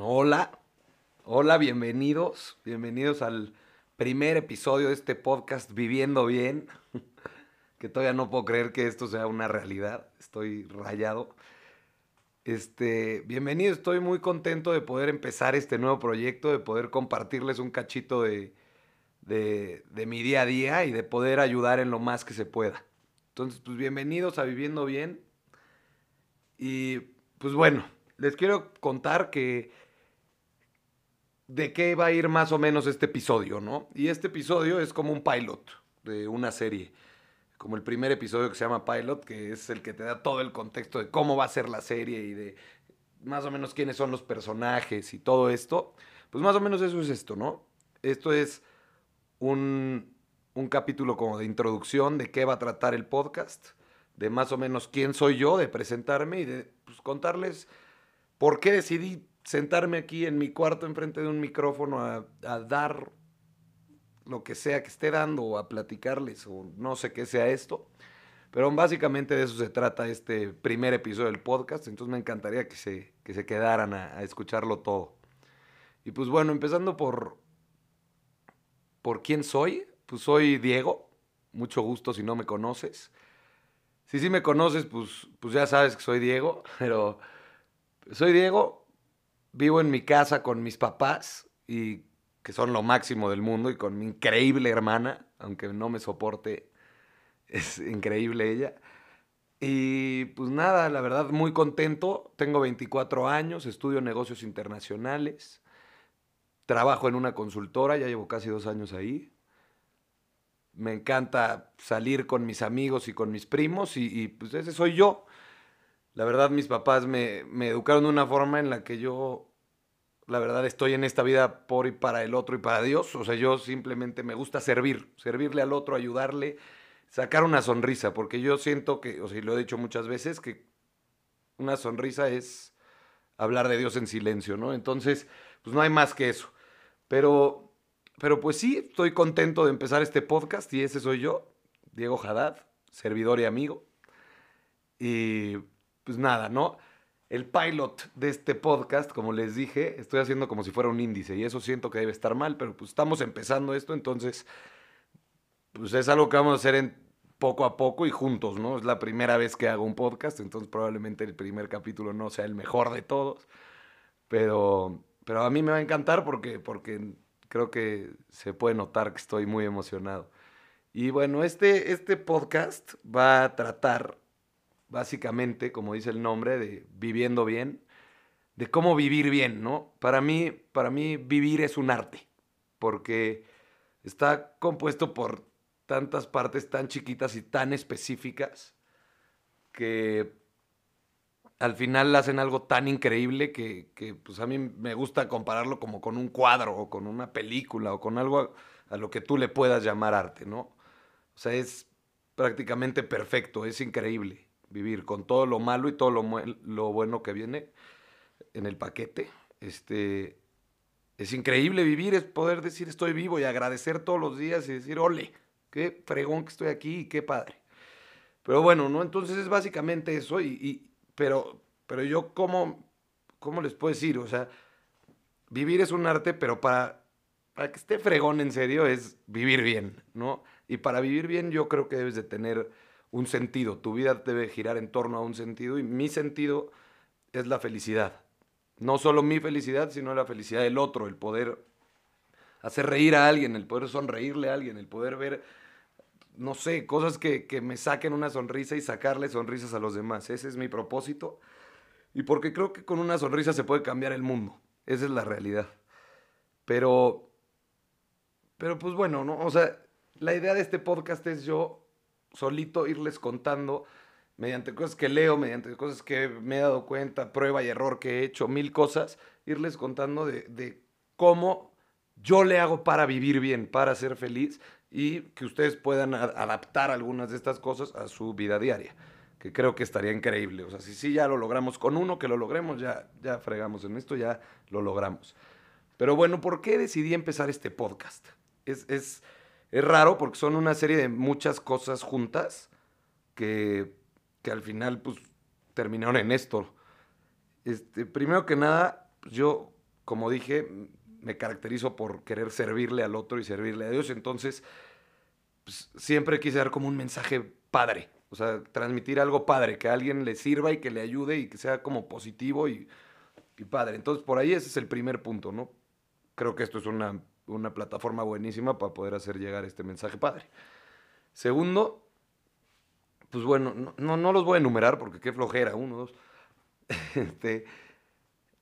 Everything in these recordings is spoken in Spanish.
Hola, hola, bienvenidos, bienvenidos al primer episodio de este podcast Viviendo Bien, que todavía no puedo creer que esto sea una realidad, estoy rayado. Este, bienvenido, estoy muy contento de poder empezar este nuevo proyecto, de poder compartirles un cachito de, de, de mi día a día y de poder ayudar en lo más que se pueda. Entonces, pues bienvenidos a Viviendo Bien. Y pues bueno, les quiero contar que de qué va a ir más o menos este episodio, ¿no? Y este episodio es como un pilot de una serie, como el primer episodio que se llama Pilot, que es el que te da todo el contexto de cómo va a ser la serie y de más o menos quiénes son los personajes y todo esto. Pues más o menos eso es esto, ¿no? Esto es un, un capítulo como de introducción de qué va a tratar el podcast, de más o menos quién soy yo, de presentarme y de pues, contarles por qué decidí sentarme aquí en mi cuarto enfrente de un micrófono a, dar lo que sea que esté dando o a platicarles o no sé qué sea esto. Pero básicamente de eso se trata este primer episodio del podcast, entonces me encantaría que se, que se quedaran a, a escucharlo todo. Y pues bueno, empezando por, por quién soy, pues soy Diego, mucho gusto si no me conoces. Si sí me conoces, pues, pues ya sabes que soy Diego, pero soy Diego, vivo en mi casa con mis papás y que son lo máximo del mundo y con mi increíble hermana, aunque no me soporte, es increíble ella. Y pues nada, la verdad muy contento, tengo 24 años, estudio negocios internacionales, trabajo en una consultora, ya llevo casi dos años ahí. Me encanta salir con mis amigos y con mis primos y, pues ese soy yo. La verdad mis papás me educaron de una forma en la que yo la verdad estoy en esta vida por y para el otro y para Dios. O sea, yo simplemente me gusta servir, servirle al otro, ayudarle, sacar una sonrisa, porque yo siento que, o sea, lo he dicho muchas veces, que una sonrisa es hablar de Dios en silencio, ¿no? Entonces, pues no hay más que eso. Pero, pero pues sí, estoy contento de empezar este podcast y ese soy yo, Diego Haddad, servidor y amigo. Y pues nada, ¿no? El pilot de este podcast, como les dije, estoy haciendo como si fuera un índice y eso siento que debe estar mal, pero pues estamos empezando esto, entonces pues es algo que vamos a hacer poco a poco y juntos, ¿no? Es la primera vez que hago un podcast, entonces probablemente el primer capítulo no sea el mejor de todos, pero, pero a mí me va a encantar porque, porque creo que se puede notar que estoy muy emocionado. Y bueno, este, este podcast va a tratar básicamente, como dice el nombre, de viviendo bien, de cómo vivir bien, ¿no? Para mí, para mí vivir es un arte, porque está compuesto por tantas partes tan chiquitas y tan específicas que al final hacen algo tan increíble que, que, pues a mí me gusta compararlo como con un cuadro o con una película o con algo a, a lo que tú le puedas llamar arte, ¿no? O sea, es prácticamente perfecto, es increíble vivir con todo lo malo y todo lo, lo bueno que viene en el paquete. Este, es increíble vivir, es poder decir estoy vivo y agradecer todos los días y decir, ole, qué fregón que estoy aquí y qué padre. Pero bueno, ¿no? Entonces es básicamente eso, y, pero, pero yo, ¿cómo, ¿cómo les puedo decir? O sea, vivir es un arte, pero para, para que esté fregón en serio es vivir bien, ¿no? Y para vivir bien yo creo que debes de tener un sentido. Tu vida debe girar en torno a un sentido y mi sentido es la felicidad. No solo mi felicidad, sino la felicidad del otro, el poder hacer reír a alguien, el poder sonreírle a alguien, el poder ver, no sé, cosas que, que me saquen una sonrisa y sacarle sonrisas a los demás. Ese es mi propósito. Y porque creo que con una sonrisa se puede cambiar el mundo. Esa es la realidad. Pero, pero pues bueno, ¿no? O sea, la idea de este podcast es yo solito irles contando mediante cosas que leo, mediante cosas que me he dado cuenta, prueba y error que he hecho, mil cosas, irles contando de, de cómo yo le hago para vivir bien, para ser feliz y que ustedes puedan adaptar algunas de estas cosas a su vida diaria, que creo que estaría increíble. O sea, si sí ya lo logramos con uno, que lo logremos, ya, ya fregamos en esto, ya lo logramos. Pero bueno, ¿por qué decidí empezar este podcast? Es, es, es raro porque son una serie de muchas cosas juntas que, que al final pues terminaron en esto. Este, primero que nada, pues, yo como dije, me caracterizo por querer servirle al otro y servirle a Dios. Entonces, pues, siempre quise dar como un mensaje padre. O sea, transmitir algo padre, que a alguien le sirva y que le ayude y que sea como positivo y, y padre. Entonces, por ahí ese es el primer punto, ¿no? Creo que esto es una, una plataforma buenísima para poder hacer llegar este mensaje padre. Segundo, pues bueno, no, no, los voy a enumerar porque qué flojera, uno, dos. Este,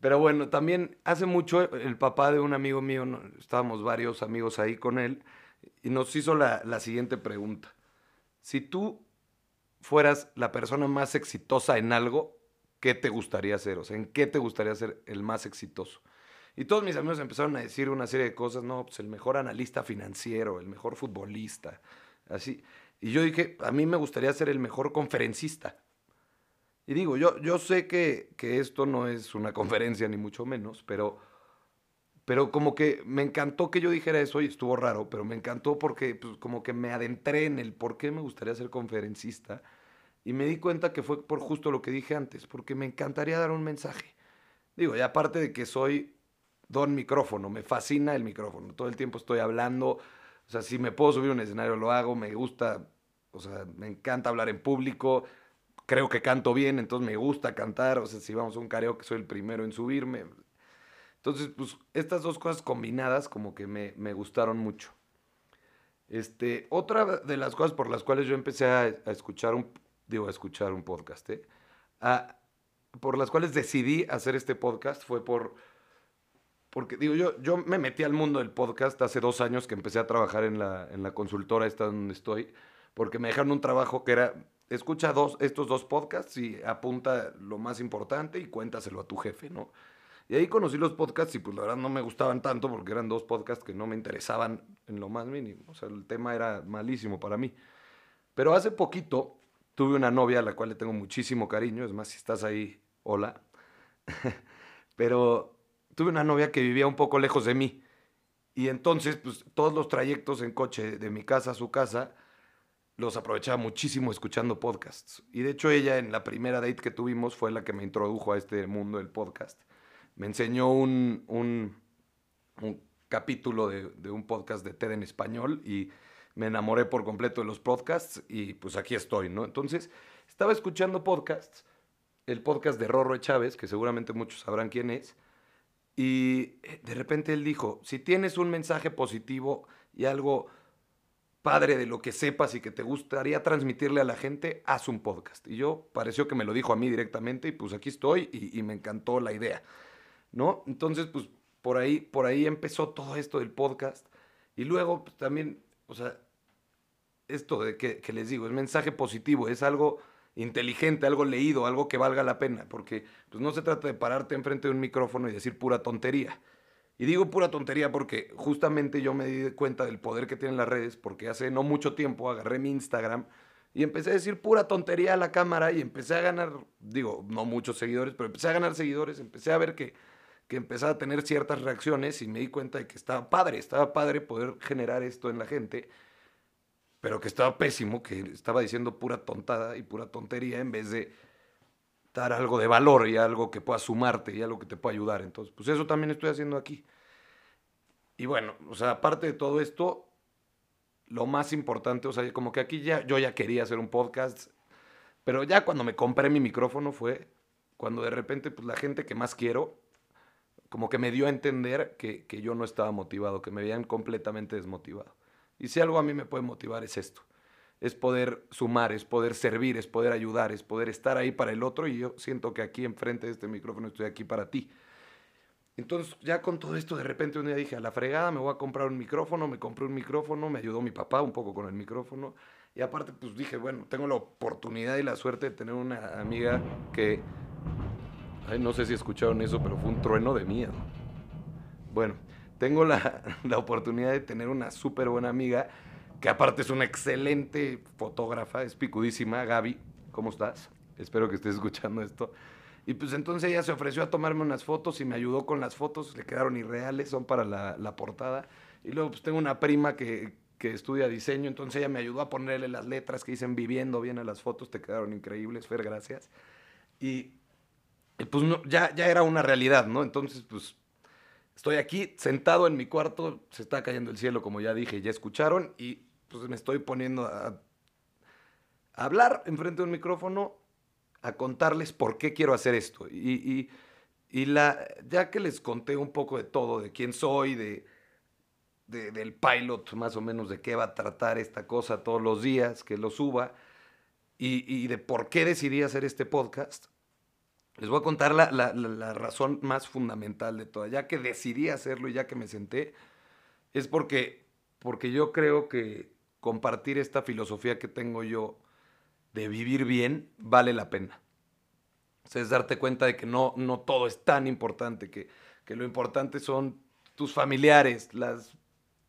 pero bueno, también hace mucho el papá de un amigo mío, estábamos varios amigos ahí con él, y nos hizo la, la siguiente pregunta. Si tú fueras la persona más exitosa en algo, ¿qué te gustaría hacer? O sea, ¿en qué te gustaría ser el más exitoso? Y todos mis amigos empezaron a decir una serie de cosas, no, pues el mejor analista financiero, el mejor futbolista, así. Y yo dije, a mí me gustaría ser el mejor conferencista. Y digo, yo, yo sé que, que esto no es una conferencia ni mucho menos, pero, pero como que me encantó que yo dijera eso y estuvo raro, pero me encantó porque pues, como que me adentré en el por qué me gustaría ser conferencista y me di cuenta que fue por justo lo que dije antes, porque me encantaría dar un mensaje. Digo, y aparte de que soy don micrófono, me fascina el micrófono, todo el tiempo estoy hablando, o sea, si me puedo subir a un escenario lo hago, me gusta, o sea, me encanta hablar en público, creo que canto bien, entonces me gusta cantar, o sea, si vamos a un karaoke soy el primero en subirme. Entonces, pues estas dos cosas combinadas como que me, me gustaron mucho. Este, otra de las cosas por las cuales yo empecé a, a escuchar un, digo, a escuchar un podcast, ¿eh? por las cuales decidí hacer este podcast fue por, porque digo, yo, yo me metí al mundo del podcast hace dos años que empecé a trabajar en la, en la consultora esta donde estoy, porque me dejaron un trabajo que era, escucha dos, estos dos podcasts y apunta lo más importante y cuéntaselo a tu jefe, ¿no? Y ahí conocí los podcasts y pues la verdad no me gustaban tanto porque eran dos podcasts que no me interesaban en lo más mínimo. O sea, el tema era malísimo para mí. Pero hace poquito Tuve una novia a la cual le tengo muchísimo cariño, es más, si estás ahí, hola. Pero tuve una novia que vivía un poco lejos de mí. Y entonces, pues todos los trayectos en coche de mi casa a su casa, los aprovechaba muchísimo escuchando podcasts. Y de hecho ella en la primera date que tuvimos fue la que me introdujo a este mundo del podcast. Me enseñó un, un, capítulo de, de, un podcast de TED en español y me enamoré por completo de los podcasts y pues aquí estoy, ¿no? Entonces, estaba escuchando podcasts, el podcast de Rorro Chávez, que seguramente muchos sabrán quién es, y eh, de repente él dijo, si tienes un mensaje positivo y algo padre de lo que sepas y que te gustaría transmitirle a la gente, haz un podcast. Y yo pareció que me lo dijo a mí directamente y pues aquí estoy y, me encantó la idea, ¿no? Entonces, pues por ahí, por ahí empezó todo esto del podcast. Y luego pues, también, o sea, esto de que, les digo, es mensaje positivo, es algo inteligente, algo leído, algo que valga la pena, porque pues, no se trata de pararte enfrente de un micrófono y decir pura tontería. Y digo pura tontería porque justamente yo me di cuenta del poder que tienen las redes, porque hace no mucho tiempo agarré mi Instagram y empecé a decir pura tontería a la cámara y empecé a ganar, digo, no muchos seguidores, pero empecé a ganar seguidores, empecé a ver que, que empezaba a tener ciertas reacciones y me di cuenta de que estaba padre, estaba padre poder generar esto en la gente pero que estaba pésimo, que estaba diciendo pura tontada y pura tontería en vez de dar algo de valor y algo que pueda sumarte y algo que te pueda ayudar. Entonces, pues eso también estoy haciendo aquí. Y bueno, o sea, aparte de todo esto, lo más importante, o sea, como que aquí ya yo ya quería hacer un podcast, pero ya cuando me compré mi micrófono fue cuando de repente pues la gente que más quiero como que me dio a entender que, que yo no estaba motivado, que me veían completamente desmotivado. Y si algo a mí me puede motivar es esto. Es poder sumar, es poder servir, es poder ayudar, es poder estar ahí para el otro y yo siento que aquí enfrente de este micrófono estoy aquí para ti. Entonces ya con todo esto de repente un día dije, a la fregada me voy a comprar un micrófono, me compré un micrófono, me ayudó mi papá un poco con el micrófono y aparte pues dije, bueno, tengo la oportunidad y la suerte de tener una amiga que, no sé si escucharon eso, pero fue un trueno de miedo. Bueno, tengo la, la oportunidad de tener una súper buena amiga, que aparte es una excelente fotógrafa, es picudísima, Gaby, ¿cómo estás? Espero que estés escuchando esto. Y pues entonces ella se ofreció a tomarme unas fotos y me ayudó con las fotos, le quedaron irreales, son para la, la portada. Y luego pues tengo una prima que, que, estudia diseño, entonces ella me ayudó a ponerle las letras que dicen viviendo bien a las fotos, te quedaron increíbles, Fer, gracias. Y, y pues no, ya, ya era una realidad, ¿no? Entonces pues Estoy aquí sentado en mi cuarto, se está cayendo el cielo, como ya dije, ya escucharon, y pues me estoy poniendo a, hablar enfrente de un micrófono, a contarles por qué quiero hacer esto. Y, y, la, ya que les conté un poco de todo, de quién soy, de, del pilot, más o menos de qué va a tratar esta cosa todos los días, que lo suba, y, y de por qué decidí hacer este podcast, les voy a contar la, razón más fundamental de toda. Ya que decidí hacerlo y ya que me senté, es porque, porque yo creo que compartir esta filosofía que tengo yo de vivir bien vale la pena. O es darte cuenta de que no, no todo es tan importante, que, que lo importante son tus familiares, las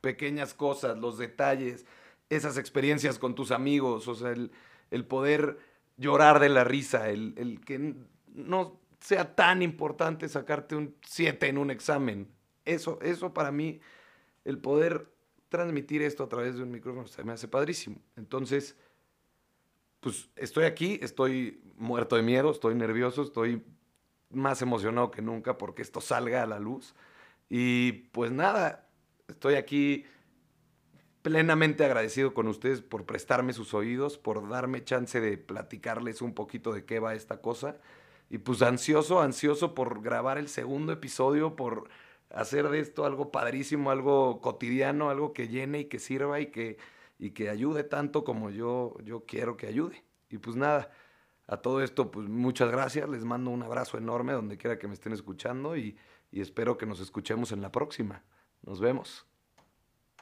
pequeñas cosas, los detalles, esas experiencias con tus amigos, o sea, el, poder llorar de la risa, el, el que no sea tan importante sacarte un 7 en un examen. Eso, eso para mí, el poder transmitir esto a través de un micrófono se me hace padrísimo. Entonces, pues estoy aquí, estoy muerto de miedo, estoy nervioso, estoy más emocionado que nunca porque esto salga a la luz. Y pues nada, estoy aquí plenamente agradecido con ustedes por prestarme sus oídos, por darme chance de platicarles un poquito de qué va esta cosa. Y pues ansioso, ansioso por grabar el segundo episodio, por hacer de esto algo padrísimo, algo cotidiano, algo que llene y que sirva y que, y que ayude tanto como yo, yo quiero que ayude. Y pues nada, a todo esto, pues muchas gracias, les mando un abrazo enorme donde quiera que me estén escuchando y, y espero que nos escuchemos en la próxima. Nos vemos.